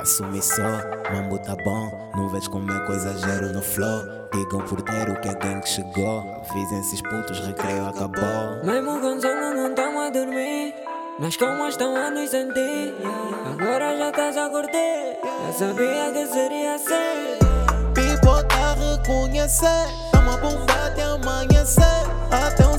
Assumi só, mambo tá bom. Não vejo como é que eu exagero no flow. Digam porteiro que é quem que chegou. Avisem esses putos, recreio acabou. Mesmo com sono não tamo a dormir. Nas calmas estão a nos sentir. Agora já estás a curtir. Já sabia que seria assim. People tá a reconhecer. Tamo a bombar até amanhecer. Até um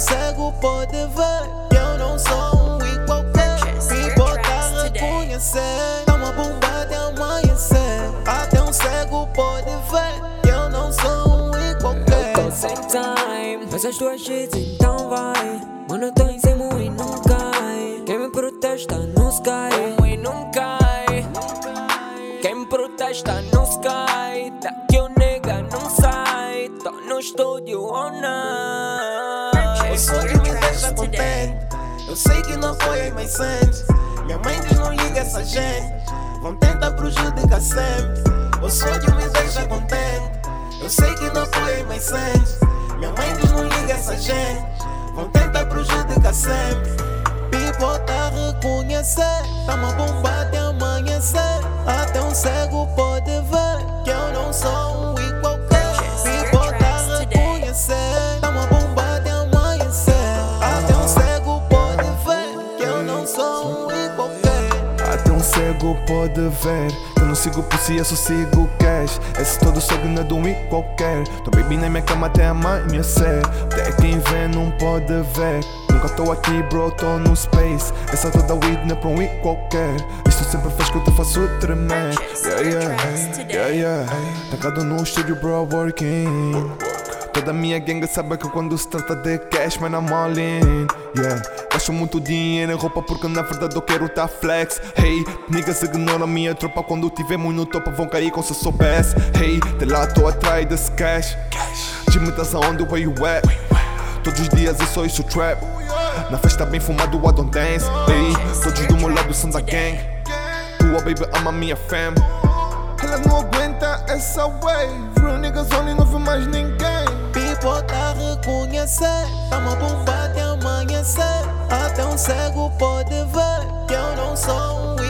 sem time. Essas tuas shits então vai. Mano, eu tô em cima e não cai. Quem me protesta no sky. E não cai. Quem me protesta no sky. Daqui o nega não sai. Tô no estúdio all night. O sonho me deixa contente. Eu sei que não foi mas sente. Minha mãe diz não liga essa gente. Vão tentar prejudicar sempre. O sonho me deixa contente. Eu sei que não foi mas sente. Minha mãe diz não liga essa gente. Vão tentar prejudicar sempre. Tá a reconhecer. Tamo a bombar até amanhecer. Até um cego pode ver. Pode ver. Eu não sigo por si, eu só sigo cash. Esse todo cego não é de um e qualquer. Tô baby na minha cama até amanhecer. Até quem vê não pode ver. Nunca tô aqui bro, tô no space. Essa toda weed não é pra um e qualquer. Isto sempre faz que eu te faço tremer. Yeah, yeah, yeah, yeah Tancado no estúdio bro, working Toda minha gangue sabe que quando se trata de cash, man, I'm all in. Yeah, gasto muito dinheiro em roupa porque na verdade eu quero tá flex. Hey, niggas ignoram minha tropa quando tivemos no topo vão cair como se soubesse. Hey, de lá tô atrás desse cash. Jimmy, that's aonde where you at? Todos os dias eu sou isso trap. Na festa bem fumado, I don't dance. Hey, todos do meu lado são da gang. Tua baby ama minha fam. Ela não aguenta essa wave. Real niggas only não vê mais ninguém. People tá a reconhecer. Tamo a bombar até amanhecer. Até um cego pode ver. Que eu não sou um